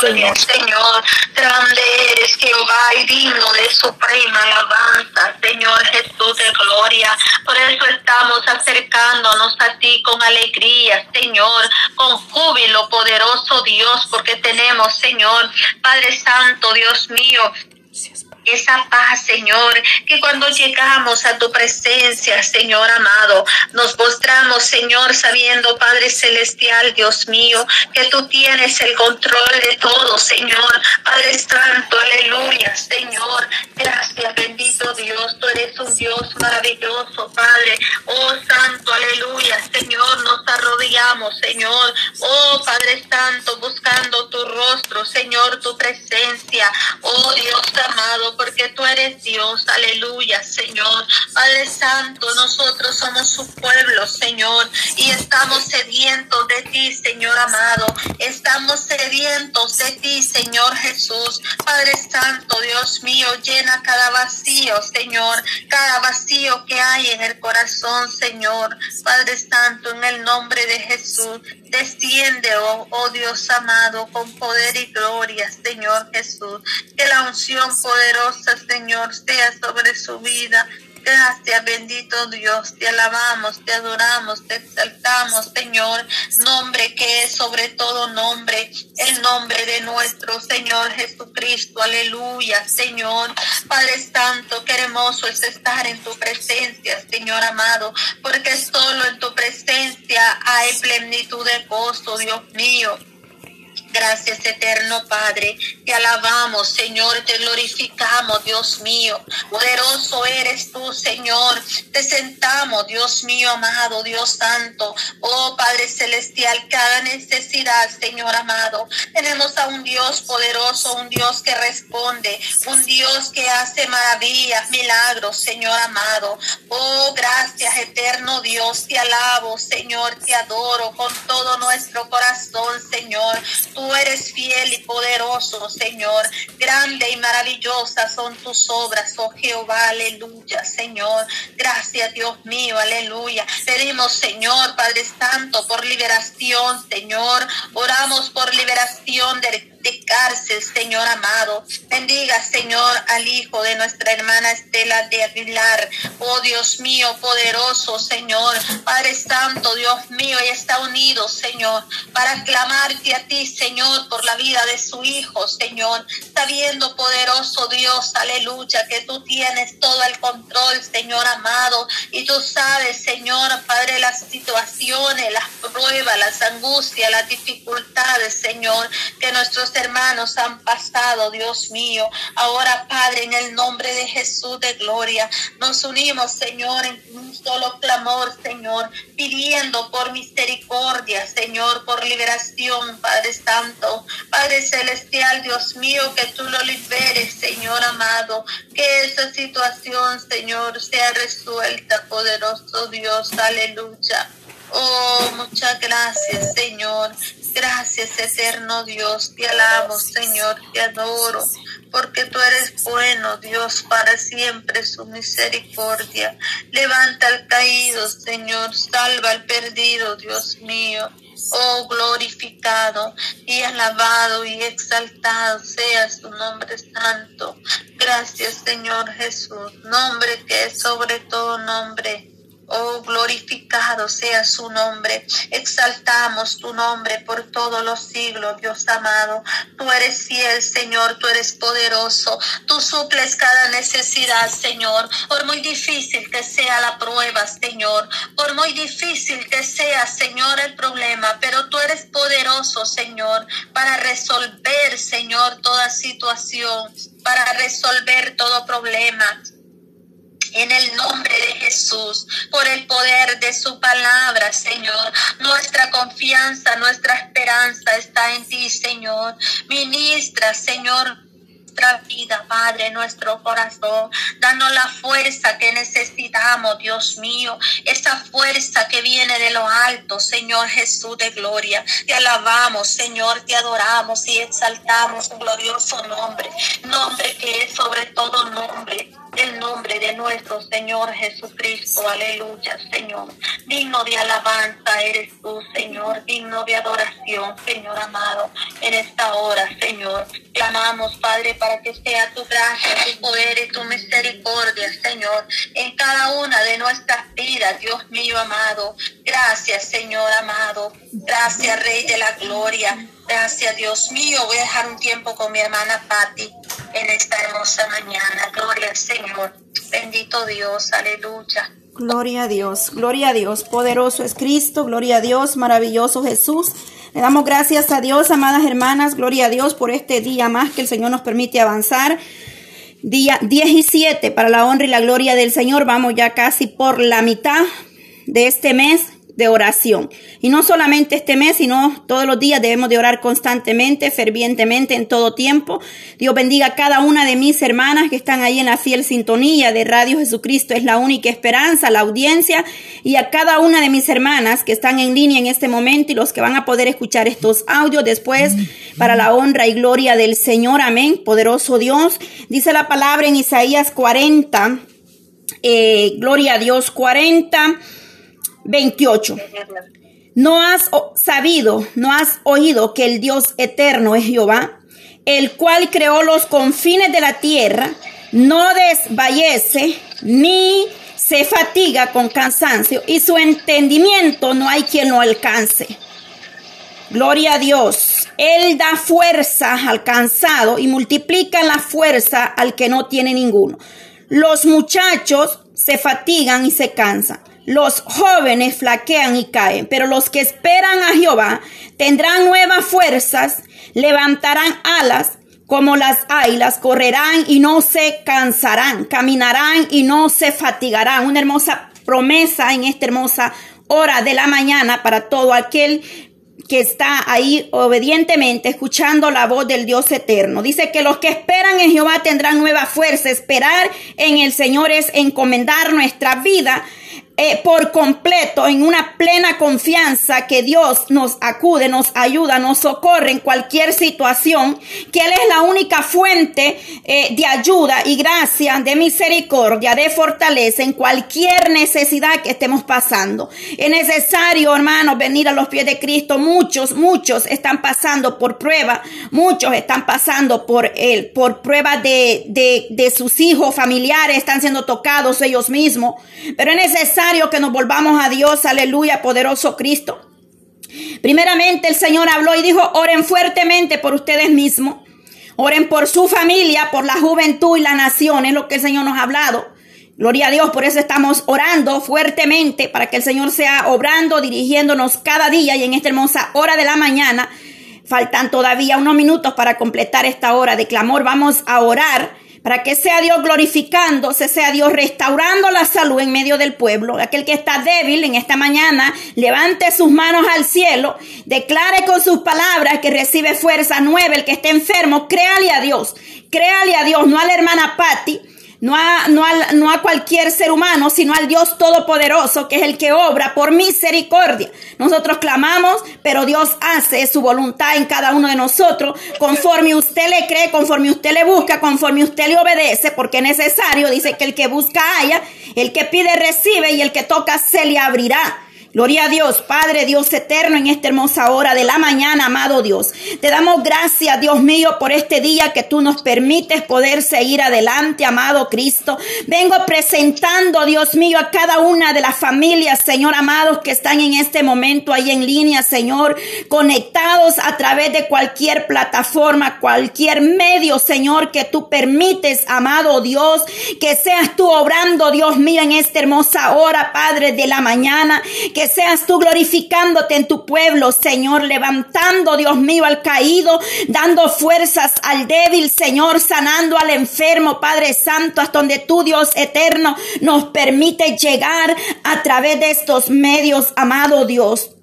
Señor. Señor, grande eres Jehová y digno de suprema alabanza, Señor Jesús de gloria. Por eso estamos acercándonos a ti con alegría, Señor, con júbilo poderoso Dios, porque tenemos, Señor, Padre Santo, Dios mío, esa paz, Señor, que cuando llegamos a tu presencia, Señor amado, nos mostramos, Señor, sabiendo, Padre Celestial, Dios mío, que tú tienes el control de todo, Señor. Padre Santo, aleluya, Señor. Gracias, bendito Dios. Tú eres un Dios maravilloso, Padre. Oh, Santo, aleluya, Señor. Nos arrodillamos, Señor. Oh, Padre Santo, buscando tu rostro, Señor, tu presencia. Oh, Dios amado, porque tú eres Dios, aleluya, Señor. Padre Santo, nosotros somos su pueblo, Señor, y estamos sedientos de ti, Señor amado. Estamos sedientos de ti, Señor Jesús. Padre Santo, Dios mío, llena cada vacío, Señor, cada vacío que hay en el corazón, Señor. Padre Santo, en el nombre de Jesús, desciende, oh, oh Dios amado, con poder y gloria, Señor Jesús. Que la unción poderosa Señor, sea sobre su vida. Gracias, bendito Dios. Te alabamos, te adoramos, te exaltamos, Señor. Nombre que es sobre todo nombre, el nombre de nuestro Señor Jesucristo. Aleluya, Señor. Padre Santo, qué hermoso es estar en tu presencia, Señor amado, porque solo en tu presencia hay plenitud de gozo, Dios mío. Gracias, eterno Padre. Te alabamos, Señor, te glorificamos, Dios mío. Poderoso eres tú, Señor. Te sentamos, Dios mío, amado, Dios santo. Oh, Padre celestial, cada necesidad, Señor amado. Tenemos a un Dios poderoso, un Dios que responde, un Dios que hace maravillas, milagros, Señor amado. Oh, gracias, eterno Dios. Te alabo, Señor, te adoro con todo nuestro corazón, Señor. Tú eres fiel y poderoso, Señor. Grande y maravillosa son tus obras, oh Jehová, aleluya, Señor. Gracias, Dios mío, aleluya. Pedimos, Señor, Padre Santo, por liberación, Señor. Oramos por liberación de de cárcel, Señor amado. Bendiga, Señor, al hijo de nuestra hermana Estela de Aguilar. Oh Dios mío, poderoso, Señor. Padre Santo, Dios mío, y está unido, Señor, para clamarte a ti, Señor, por la vida de su hijo, Señor. Sabiendo, poderoso Dios, aleluya, que tú tienes todo el control, Señor amado. Y tú sabes, Señor, Padre, las situaciones, las pruebas, las angustias, las dificultades, Señor, que nuestros hermanos han pasado, Dios mío. Ahora, Padre, en el nombre de Jesús de gloria, nos unimos, Señor, en un solo clamor, Señor, pidiendo por misericordia, Señor, por liberación, Padre Santo, Padre Celestial, Dios mío, que tú lo liberes, Señor amado, que esa situación, Señor, sea resuelta, poderoso Dios, aleluya. Oh, muchas gracias, Señor. Gracias, eterno Dios. Te alabo, Señor. Te adoro. Porque tú eres bueno, Dios, para siempre su misericordia. Levanta al caído, Señor. Salva al perdido, Dios mío. Oh, glorificado y alabado y exaltado sea su nombre santo. Gracias, Señor Jesús. Nombre que es sobre todo nombre Oh, glorificado sea su nombre. Exaltamos tu nombre por todos los siglos, Dios amado. Tú eres fiel, Señor, tú eres poderoso. Tú suples cada necesidad, Señor. Por muy difícil que sea la prueba, Señor. Por muy difícil que sea, Señor, el problema. Pero tú eres poderoso, Señor, para resolver, Señor, toda situación. Para resolver todo problema en el nombre de Jesús, por el poder de su palabra, Señor. Nuestra confianza, nuestra esperanza está en ti, Señor. Ministra, Señor, nuestra vida, Padre, nuestro corazón. Danos la fuerza que necesitamos, Dios mío. Esa fuerza que viene de lo alto, Señor Jesús de gloria. Te alabamos, Señor, te adoramos y exaltamos un glorioso nombre. Nombre que es sobre todo nombre el nombre de nuestro Señor Jesucristo. Aleluya, Señor. Digno de alabanza eres tú, Señor. Digno de adoración, Señor amado. En esta hora, Señor, clamamos, Padre, para que sea tu gracia, tu poder y tu misericordia, Señor, en cada una de nuestras vidas, Dios mío amado. Gracias, Señor amado. Gracias, Rey de la Gloria. Gracias, Dios mío. Voy a dejar un tiempo con mi hermana Patti en esta hermosa mañana. Gloria al Señor. Bendito Dios. Aleluya. Gloria a Dios, gloria a Dios. Poderoso es Cristo, gloria a Dios, maravilloso Jesús. Le damos gracias a Dios, amadas hermanas, gloria a Dios por este día más que el Señor nos permite avanzar. Día 17 para la honra y la gloria del Señor. Vamos ya casi por la mitad de este mes de oración. Y no solamente este mes, sino todos los días debemos de orar constantemente, fervientemente, en todo tiempo. Dios bendiga a cada una de mis hermanas que están ahí en la fiel sintonía de Radio Jesucristo. Es la única esperanza, la audiencia. Y a cada una de mis hermanas que están en línea en este momento y los que van a poder escuchar estos audios después para la honra y gloria del Señor. Amén. Poderoso Dios. Dice la palabra en Isaías 40. Eh, gloria a Dios 40 28. No has sabido, no has oído que el Dios eterno es Jehová, el cual creó los confines de la tierra, no desvallece ni se fatiga con cansancio y su entendimiento no hay quien lo alcance. Gloria a Dios. Él da fuerza al cansado y multiplica la fuerza al que no tiene ninguno. Los muchachos se fatigan y se cansan los jóvenes flaquean y caen, pero los que esperan a Jehová tendrán nuevas fuerzas, levantarán alas como las águilas, correrán y no se cansarán, caminarán y no se fatigarán. Una hermosa promesa en esta hermosa hora de la mañana para todo aquel que está ahí obedientemente escuchando la voz del Dios eterno. Dice que los que esperan en Jehová tendrán nueva fuerza. Esperar en el Señor es encomendar nuestra vida eh, por completo en una plena confianza que Dios nos acude, nos ayuda, nos socorre en cualquier situación, que Él es la única fuente eh, de ayuda y gracia, de misericordia, de fortaleza en cualquier necesidad que estemos pasando. Es necesario, hermanos, venir a los pies de Cristo. Muchos, muchos están pasando por prueba, muchos están pasando por Él, por prueba de, de, de sus hijos, familiares, están siendo tocados ellos mismos. Pero es necesario que nos volvamos a Dios, aleluya, poderoso Cristo. Primeramente el Señor habló y dijo, oren fuertemente por ustedes mismos, oren por su familia, por la juventud y la nación, es lo que el Señor nos ha hablado. Gloria a Dios, por eso estamos orando fuertemente para que el Señor sea obrando, dirigiéndonos cada día y en esta hermosa hora de la mañana. Faltan todavía unos minutos para completar esta hora de clamor. Vamos a orar para que sea Dios glorificándose, sea Dios restaurando la salud en medio del pueblo. Aquel que está débil en esta mañana, levante sus manos al cielo, declare con sus palabras que recibe fuerza nueva. El que esté enfermo, créale a Dios, créale a Dios, no a la hermana Patty no a, no, no a cualquier ser humano, sino al Dios Todopoderoso, que es el que obra por misericordia. Nosotros clamamos, pero Dios hace su voluntad en cada uno de nosotros, conforme usted le cree, conforme usted le busca, conforme usted le obedece, porque es necesario, dice que el que busca haya, el que pide recibe y el que toca se le abrirá. Gloria a Dios, Padre Dios eterno, en esta hermosa hora de la mañana, amado Dios. Te damos gracias, Dios mío, por este día que tú nos permites poder seguir adelante, amado Cristo. Vengo presentando, Dios mío, a cada una de las familias, Señor, amados, que están en este momento ahí en línea, Señor, conectados a través de cualquier plataforma, cualquier medio, Señor, que tú permites, amado Dios, que seas tú obrando, Dios mío, en esta hermosa hora, Padre de la mañana seas tú glorificándote en tu pueblo, Señor, levantando, Dios mío, al caído, dando fuerzas al débil, Señor, sanando al enfermo, Padre Santo, hasta donde tú, Dios eterno, nos permite llegar a través de estos medios, amado Dios.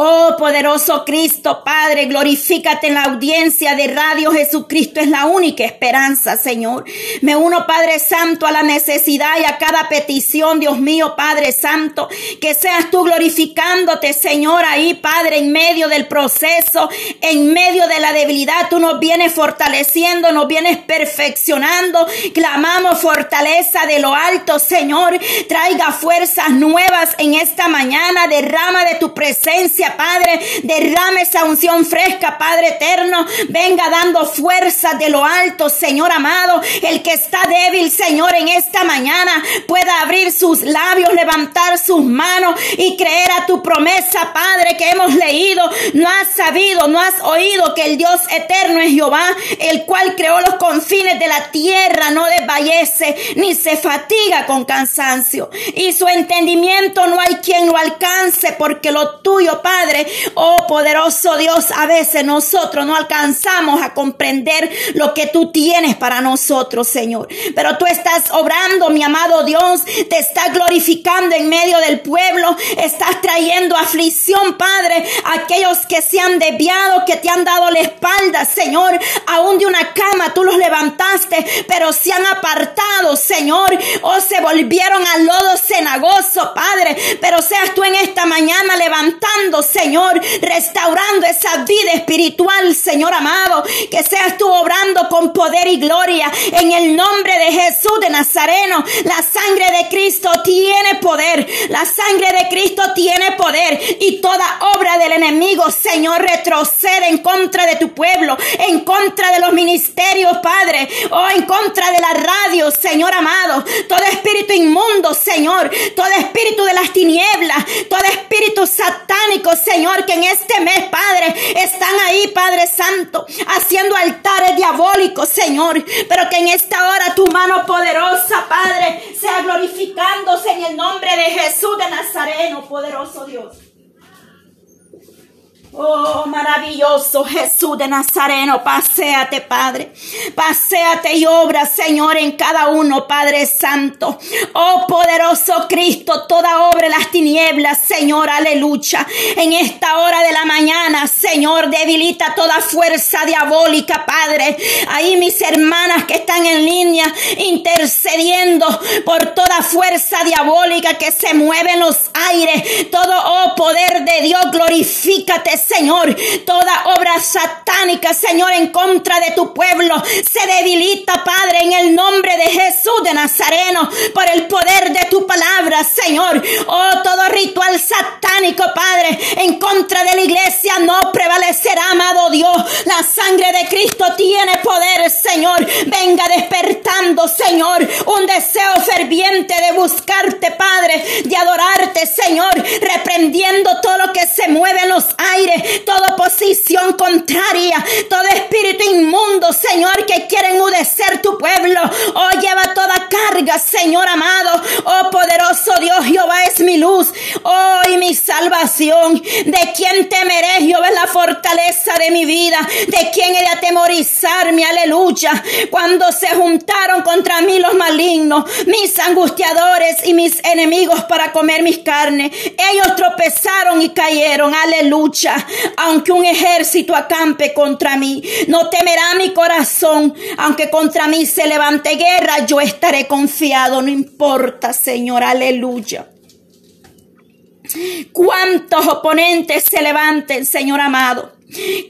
Oh poderoso Cristo, Padre, glorifícate en la audiencia de Radio Jesucristo. Es la única esperanza, Señor. Me uno, Padre Santo, a la necesidad y a cada petición, Dios mío, Padre Santo. Que seas tú glorificándote, Señor, ahí, Padre, en medio del proceso, en medio de la debilidad. Tú nos vienes fortaleciendo, nos vienes perfeccionando. Clamamos fortaleza de lo alto, Señor. Traiga fuerzas nuevas en esta mañana. Derrama de tu presencia Padre. Derrame esa unción fresca, Padre eterno. Venga dando fuerza de lo alto, Señor amado. El que está débil, Señor, en esta mañana pueda abrir sus labios, levantar sus manos y creer a tu promesa, Padre, que hemos leído. No has sabido, no has oído que el Dios eterno es Jehová, el cual creó los confines de la tierra, no desvallece ni se fatiga con cansancio. Y su entendimiento no hay quien lo alcance, porque lo tuyo, Padre, Padre. Oh poderoso Dios, a veces nosotros no alcanzamos a comprender lo que tú tienes para nosotros, Señor. Pero tú estás obrando, mi amado Dios, te estás glorificando en medio del pueblo, estás trayendo aflicción, Padre, a aquellos que se han desviado, que te han dado la espalda, Señor, aún de una cama tú los levantaste, pero se han apartado, Señor, o se volvieron al lodo cenagoso, Padre, pero seas tú en esta mañana levantando, Señor, restaurando esa vida espiritual, Señor amado, que seas tú obrando con poder y gloria en el nombre de Jesús de Nazareno. La sangre de Cristo tiene poder, la sangre de Cristo tiene poder y toda obra del enemigo, Señor, retrocede en contra de tu pueblo, en contra de los ministerios, Padre, o en contra de la radio, Señor amado. Todo espíritu inmundo, Señor, todo espíritu de las tinieblas, todo espíritu satánico, Señor, que en este mes, Padre, están ahí, Padre Santo, haciendo altares diabólicos, Señor, pero que en esta hora tu mano poderosa, Padre, sea glorificándose en el nombre de Jesús de Nazareno, poderoso Dios. Oh, maravilloso Jesús de Nazareno, paséate, Padre. Paséate y obra, Señor, en cada uno, Padre Santo. Oh, poderoso Cristo, toda obra en las tinieblas, Señor, aleluya. En esta hora de la mañana, Señor, debilita toda fuerza diabólica, Padre. Ahí mis hermanas que están en línea intercediendo por toda fuerza diabólica que se mueve en los aires. Todo, oh, poder de Dios, glorifícate, Señor. Toda obra satánica, Señor, en contra de tu pueblo se debilita, Padre, en el nombre de Jesús de Nazareno, por el poder de tu palabra, Señor. Oh, todo ritual satánico, Padre, en contra de la iglesia no prevalecerá, amado Dios. La sangre de Cristo tiene poder, Señor. Venga despertando, Señor, un deseo ferviente de buscarte, Padre, de adorarte, Señor, reprendiendo todo lo que se mueve en los aires toda posición contraria, todo espíritu inmundo, Señor, que quiere enmudecer tu pueblo. Oh, lleva toda carga, Señor amado. Oh, poderoso Dios, Jehová es mi luz. Oh, y mi salvación. ¿De quién temeré? Jehová es la fortaleza de mi vida. ¿De quién he de atemorizarme? Aleluya. Cuando se juntaron contra mí los malignos, mis angustiadores y mis enemigos para comer mis carnes, ellos tropezaron y cayeron. Aleluya aunque un ejército acampe contra mí. No temerá mi corazón, aunque contra mí se levante guerra, yo estaré confiado, no importa, Señor, aleluya. Cuántos oponentes se levanten, Señor amado.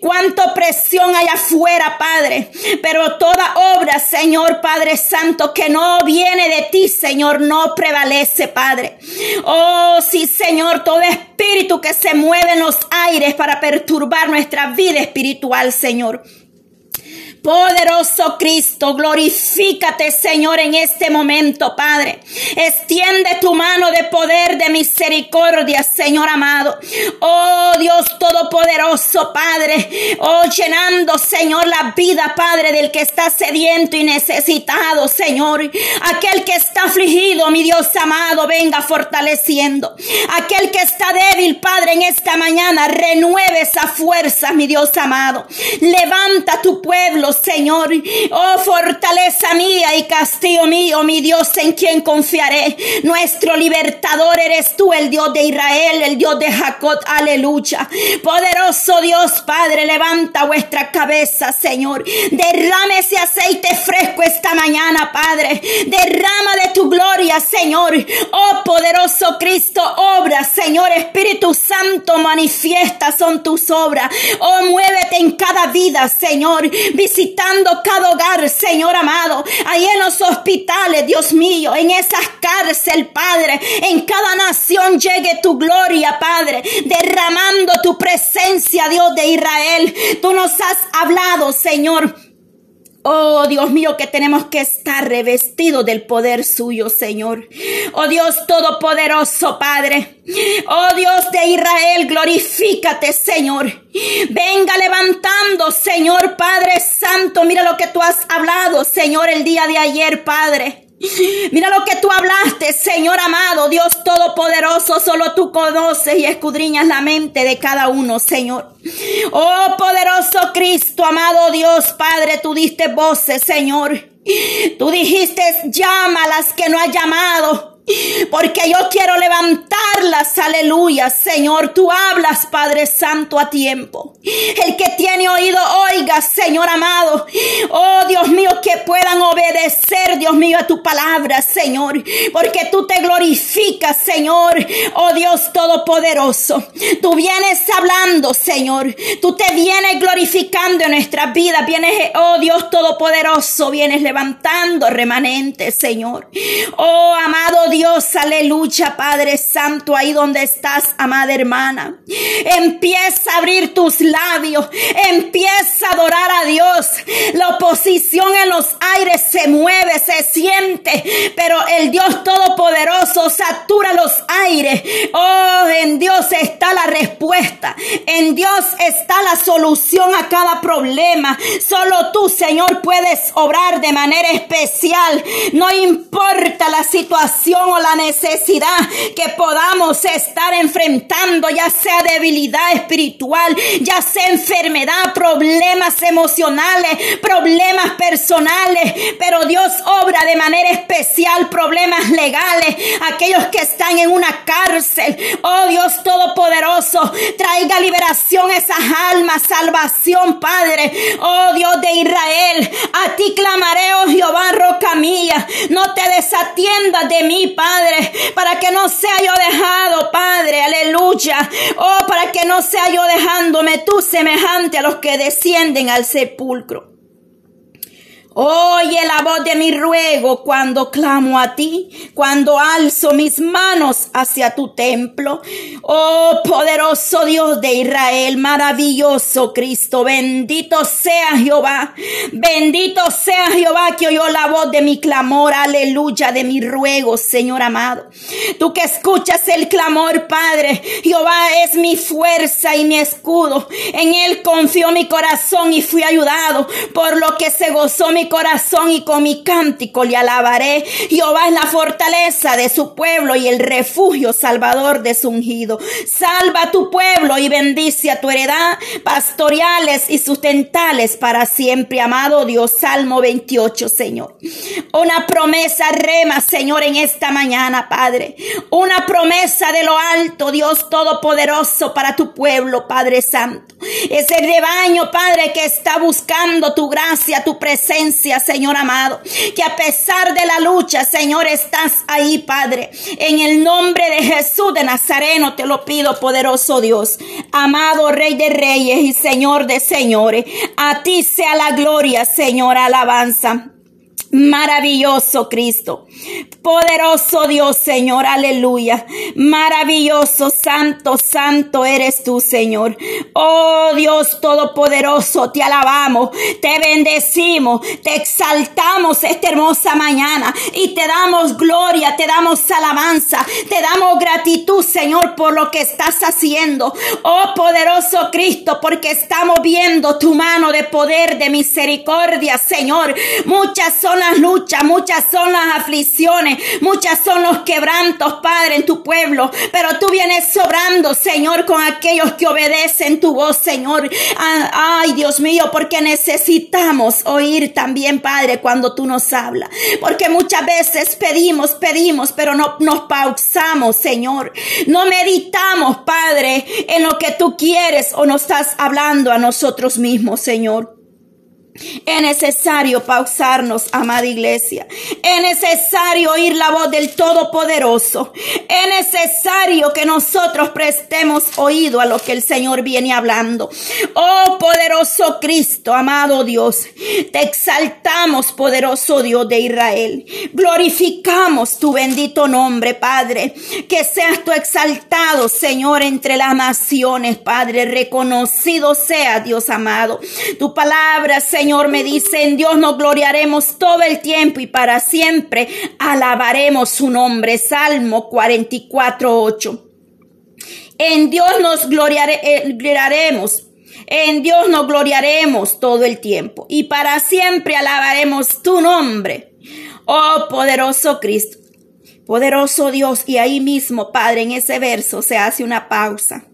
Cuánta presión hay afuera, Padre. Pero toda obra, Señor Padre Santo, que no viene de ti, Señor, no prevalece, Padre. Oh, sí, Señor, todo espíritu que se mueve en los aires para perturbar nuestra vida espiritual, Señor. Poderoso Cristo, glorifícate, Señor, en este momento, Padre. Extiende tu mano de poder, de misericordia, Señor amado. Oh Dios Todopoderoso, Padre. Oh, llenando, Señor, la vida, Padre, del que está sediento y necesitado, Señor. Aquel que está afligido, mi Dios amado, venga fortaleciendo. Aquel que está débil, Padre, en esta mañana, renueve esa fuerza, mi Dios amado. Levanta tu pueblo, Señor. Oh, fortaleza mía y castillo mío, mi Dios en quien confiaré. Nuestro libertador eres tú, el Dios de Israel, el Dios de Jacob. Aleluya. Poderoso Dios, Padre, levanta vuestra cabeza, Señor. Derrame ese aceite fresco esta mañana, Padre. Derrama de tu gloria, Señor. Oh, poderoso Cristo, obra, Señor. Espíritu Santo, manifiesta son tus obras. Oh, muévete en cada vida, Señor. Visitando cada hogar, Señor amado. Ahí en los hospitales, Dios mío. En esas cárceles, Padre. En cada nación llegue tu gloria, Padre. Derramando tu presencia, Dios de Israel. Tú nos has hablado, Señor Oh Dios mío, que tenemos que estar revestidos del poder suyo, Señor. Oh Dios Todopoderoso, Padre. Oh Dios de Israel, glorifícate, Señor. Venga levantando, Señor Padre Santo. Mira lo que tú has hablado, Señor, el día de ayer, Padre. Mira lo que tú hablaste, Señor amado, Dios Todopoderoso, solo tú conoces y escudriñas la mente de cada uno, Señor. Oh poderoso Cristo, amado Dios, Padre, tú diste voces, Señor. Tú dijiste, llama a las que no ha llamado. Porque yo quiero levantarlas, aleluya. Señor, tú hablas, Padre Santo, a tiempo. El que tiene oído, oiga, Señor amado. Oh Dios mío, que puedan obedecer, Dios mío, a tu palabra, Señor. Porque tú te glorificas, Señor. Oh Dios Todopoderoso. Tú vienes hablando, Señor. Tú te vienes glorificando en nuestras vidas. Vienes, oh Dios Todopoderoso, vienes levantando remanentes, Señor. Oh amado Dios Dios, aleluya, Padre Santo, ahí donde estás, amada hermana. Empieza a abrir tus labios, empieza a adorar a Dios. La oposición en los aires se mueve, se siente, pero el Dios Todopoderoso satura los aires. Oh, en Dios está la respuesta, en Dios está la solución a cada problema. Solo tú, Señor, puedes obrar de manera especial. No importa la situación la necesidad que podamos estar enfrentando, ya sea debilidad espiritual, ya sea enfermedad, problemas emocionales, problemas personales, pero Dios obra de manera especial problemas legales, aquellos que están en una cárcel, oh Dios Todopoderoso, traiga liberación a esas almas, salvación, Padre, oh Dios de Israel, a ti clamaré, oh Jehová, roca mía, no te desatiendas de mí, Padre, para que no sea yo dejado, Padre, aleluya. Oh, para que no sea yo dejándome tú semejante a los que descienden al sepulcro. Oye la voz de mi ruego cuando clamo a ti, cuando alzo mis manos hacia tu templo. Oh poderoso Dios de Israel, maravilloso Cristo, bendito sea Jehová, bendito sea Jehová que oyó la voz de mi clamor, aleluya, de mi ruego, Señor amado. Tú que escuchas el clamor, Padre, Jehová es mi fuerza y mi escudo. En él confió mi corazón y fui ayudado, por lo que se gozó mi corazón y con mi cántico le alabaré. Jehová es la fortaleza de su pueblo y el refugio salvador de su ungido. Salva a tu pueblo y bendice a tu heredad, pastoriales y sustentales para siempre, amado Dios. Salmo 28, Señor. Una promesa rema, Señor, en esta mañana, Padre. Una promesa de lo alto, Dios Todopoderoso, para tu pueblo, Padre Santo. Ese rebaño, Padre, que está buscando tu gracia, tu presencia Señor amado. Que a pesar de la lucha, Señor, estás ahí, Padre. En el nombre de Jesús de Nazareno te lo pido, poderoso Dios. Amado Rey de Reyes y Señor de Señores. A ti sea la gloria, Señor, alabanza. Maravilloso Cristo. Poderoso Dios, Señor. Aleluya. Maravilloso, santo, santo eres tú, Señor. Oh Dios Todopoderoso, te alabamos, te bendecimos, te exaltamos esta hermosa mañana y te damos gloria, te damos alabanza, te damos gratitud, Señor, por lo que estás haciendo. Oh poderoso Cristo, porque estamos viendo tu mano de poder, de misericordia, Señor. Muchas son son las luchas, muchas son las aflicciones, muchas son los quebrantos, Padre, en tu pueblo. Pero tú vienes sobrando, Señor, con aquellos que obedecen tu voz, Señor. Ah, ay, Dios mío, porque necesitamos oír también, Padre, cuando tú nos hablas. Porque muchas veces pedimos, pedimos, pero no nos pausamos, Señor. No meditamos, Padre, en lo que tú quieres o nos estás hablando a nosotros mismos, Señor. Es necesario pausarnos, amada iglesia. Es necesario oír la voz del Todopoderoso. Es necesario que nosotros prestemos oído a lo que el Señor viene hablando. Oh poderoso Cristo, amado Dios, te exaltamos, poderoso Dios de Israel. Glorificamos tu bendito nombre, Padre. Que seas tú exaltado, Señor, entre las naciones, Padre. Reconocido sea, Dios amado. Tu palabra, Señor Señor me dice, en Dios nos gloriaremos todo el tiempo y para siempre alabaremos su nombre. Salmo 44, 8. En Dios nos eh, gloriaremos. En Dios nos gloriaremos todo el tiempo y para siempre alabaremos tu nombre. Oh poderoso Cristo, poderoso Dios. Y ahí mismo, Padre, en ese verso se hace una pausa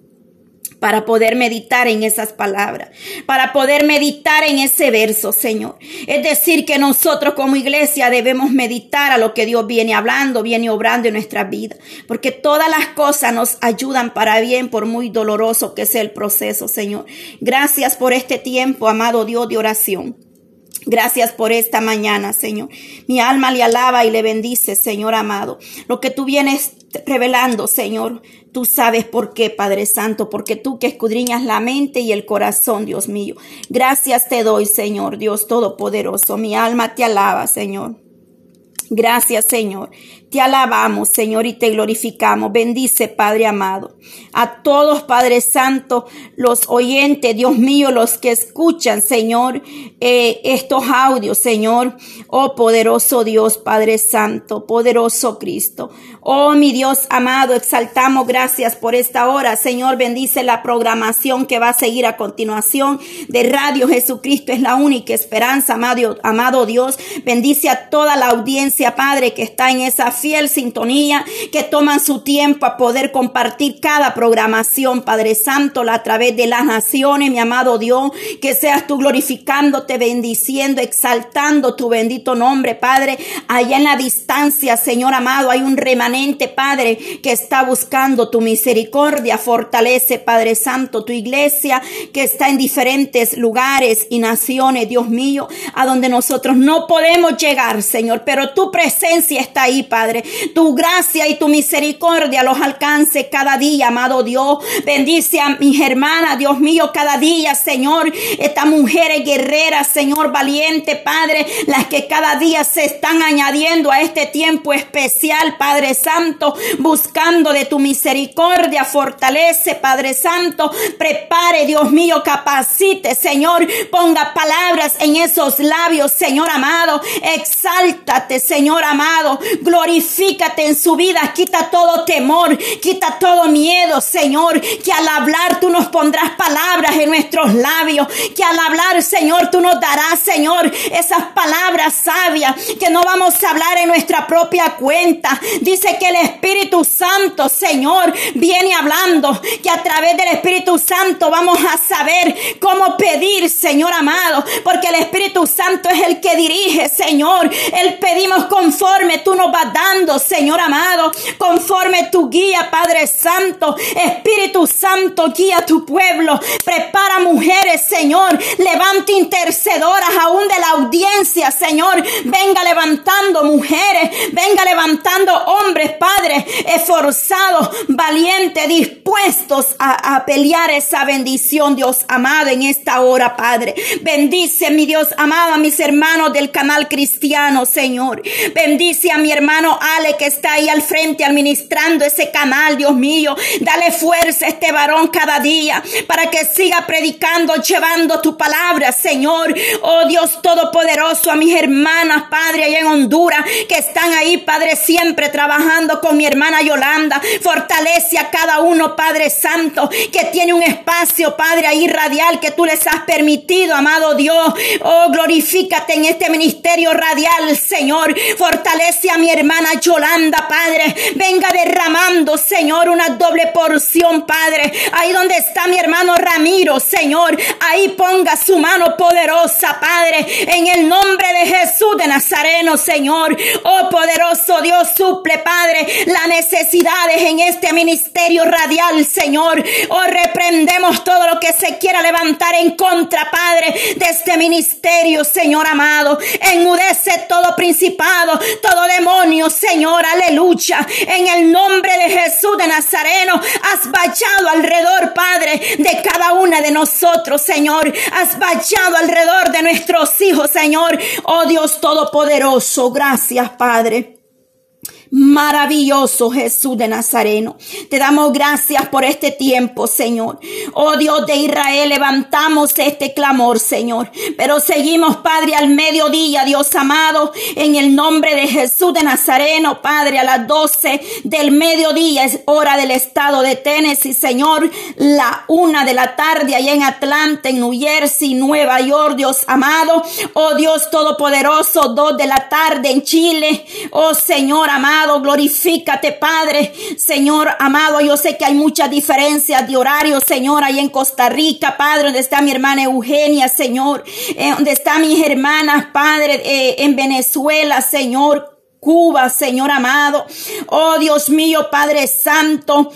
para poder meditar en esas palabras, para poder meditar en ese verso, Señor. Es decir, que nosotros como iglesia debemos meditar a lo que Dios viene hablando, viene obrando en nuestra vida, porque todas las cosas nos ayudan para bien, por muy doloroso que sea el proceso, Señor. Gracias por este tiempo, amado Dios de oración. Gracias por esta mañana, Señor. Mi alma le alaba y le bendice, Señor amado. Lo que tú vienes revelando, Señor, Tú sabes por qué, Padre Santo, porque tú que escudriñas la mente y el corazón, Dios mío. Gracias te doy, Señor, Dios Todopoderoso. Mi alma te alaba, Señor. Gracias, Señor. Te alabamos, Señor, y te glorificamos. Bendice, Padre amado. A todos, Padre Santo, los oyentes, Dios mío, los que escuchan, Señor, eh, estos audios, Señor. Oh, poderoso Dios, Padre Santo, poderoso Cristo. Oh, mi Dios amado, exaltamos gracias por esta hora. Señor, bendice la programación que va a seguir a continuación de Radio Jesucristo. Es la única esperanza, amado, amado Dios. Bendice a toda la audiencia, Padre, que está en esa fiel sintonía, que toman su tiempo a poder compartir cada programación, Padre Santo, a través de las naciones, mi amado Dios, que seas tú glorificándote, bendiciendo, exaltando tu bendito nombre, Padre. Allá en la distancia, Señor amado, hay un remanente, Padre, que está buscando tu misericordia. Fortalece, Padre Santo, tu iglesia que está en diferentes lugares y naciones, Dios mío, a donde nosotros no podemos llegar, Señor, pero tu presencia está ahí, Padre. Tu gracia y tu misericordia los alcance cada día, amado Dios. Bendice a mis hermanas, Dios mío, cada día, Señor. Estas mujeres guerreras, Señor, valiente, Padre, las que cada día se están añadiendo a este tiempo especial, Padre Santo, buscando de tu misericordia. Fortalece, Padre Santo. Prepare, Dios mío, capacite, Señor. Ponga palabras en esos labios, Señor amado. Exáltate, Señor amado. Glorifica Glorifícate en su vida, quita todo temor, quita todo miedo, Señor, que al hablar tú nos pondrás palabras en nuestros labios, que al hablar, Señor, tú nos darás, Señor, esas palabras sabias, que no vamos a hablar en nuestra propia cuenta. Dice que el Espíritu Santo, Señor, viene hablando, que a través del Espíritu Santo vamos a saber cómo pedir, Señor amado, porque el Espíritu Santo es el que dirige, Señor. El pedimos conforme tú nos vas dando Señor amado, conforme tu guía, Padre Santo, Espíritu Santo, guía tu pueblo, prepara mujeres, Señor, levante intercedoras aún de la audiencia, Señor, venga levantando mujeres, venga levantando hombres, Padre, esforzados, valientes, dispuestos a, a pelear esa bendición, Dios amado, en esta hora, Padre. Bendice, mi Dios amado, a mis hermanos del canal cristiano, Señor. Bendice a mi hermano Ale que está ahí al frente administrando ese canal, Dios mío. Dale fuerza a este varón cada día para que siga predicando, llevando tu palabra, Señor. Oh Dios Todopoderoso, a mis hermanas, Padre, allá en Honduras, que están ahí, Padre, siempre trabajando con mi hermana Yolanda. Fortalece a cada uno, Padre Santo, que tiene un espacio, Padre, ahí radial que tú les has permitido, amado Dios. Oh, glorifícate en este ministerio radial, Señor. Fortalece a mi hermana Yolanda, Padre. Venga derramando, Señor, una doble porción, Padre. Ahí donde está mi hermano Ramiro, Señor. Ahí ponga su mano poderosa, Padre. En el nombre de Jesús de Nazareno, Señor. Oh, poderoso Dios, suple, Padre, las necesidades en este ministerio radial, Señor. Oh, reprendemos todo lo que se quiera levantar en contra, Padre, de este ministerio, Señor amado. Enmudece todo principado, todo demonio, Señor, aleluya. En el nombre de Jesús de Nazareno, has vallado alrededor, Padre, de cada una de nosotros, Señor. Has vallado alrededor de nuestros hijos, Señor. Oh Dios Todopoderoso, gracias, Padre. Maravilloso Jesús de Nazareno. Te damos gracias por este tiempo, Señor. Oh Dios de Israel, levantamos este clamor, Señor. Pero seguimos, Padre, al mediodía, Dios amado, en el nombre de Jesús de Nazareno, Padre, a las 12 del mediodía es hora del estado de Tennessee, Señor. La una de la tarde allá en Atlanta, en New Jersey, Nueva York, Dios amado. Oh Dios Todopoderoso, dos de la tarde en Chile. Oh Señor amado glorifícate, Padre. Señor amado, yo sé que hay muchas diferencias de horario, Señor, ahí en Costa Rica, Padre, donde está mi hermana Eugenia, Señor, eh, donde están mis hermanas, Padre, eh, en Venezuela, Señor. Cuba, Señor amado. Oh Dios mío, Padre Santo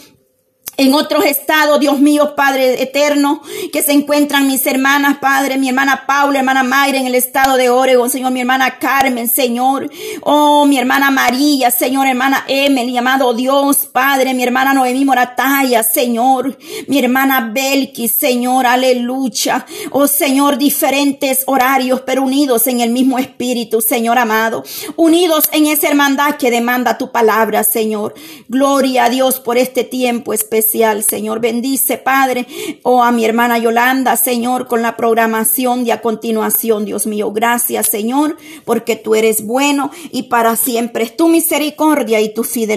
en otros estados, Dios mío, Padre eterno, que se encuentran mis hermanas, Padre, mi hermana Paula, hermana Mayra en el estado de Oregon, Señor, mi hermana Carmen, Señor, oh, mi hermana María, Señor, hermana Emily, amado Dios, Padre, mi hermana Noemí Morataya, Señor, mi hermana Belki, Señor, aleluya, oh Señor, diferentes horarios, pero unidos en el mismo espíritu, Señor amado, unidos en esa hermandad que demanda tu palabra, Señor. Gloria a Dios por este tiempo especial Señor. Bendice, Padre, o a mi hermana Yolanda, Señor, con la programación de a continuación, Dios mío. Gracias, Señor, porque tú eres bueno y para siempre es tu misericordia y tu fidelidad.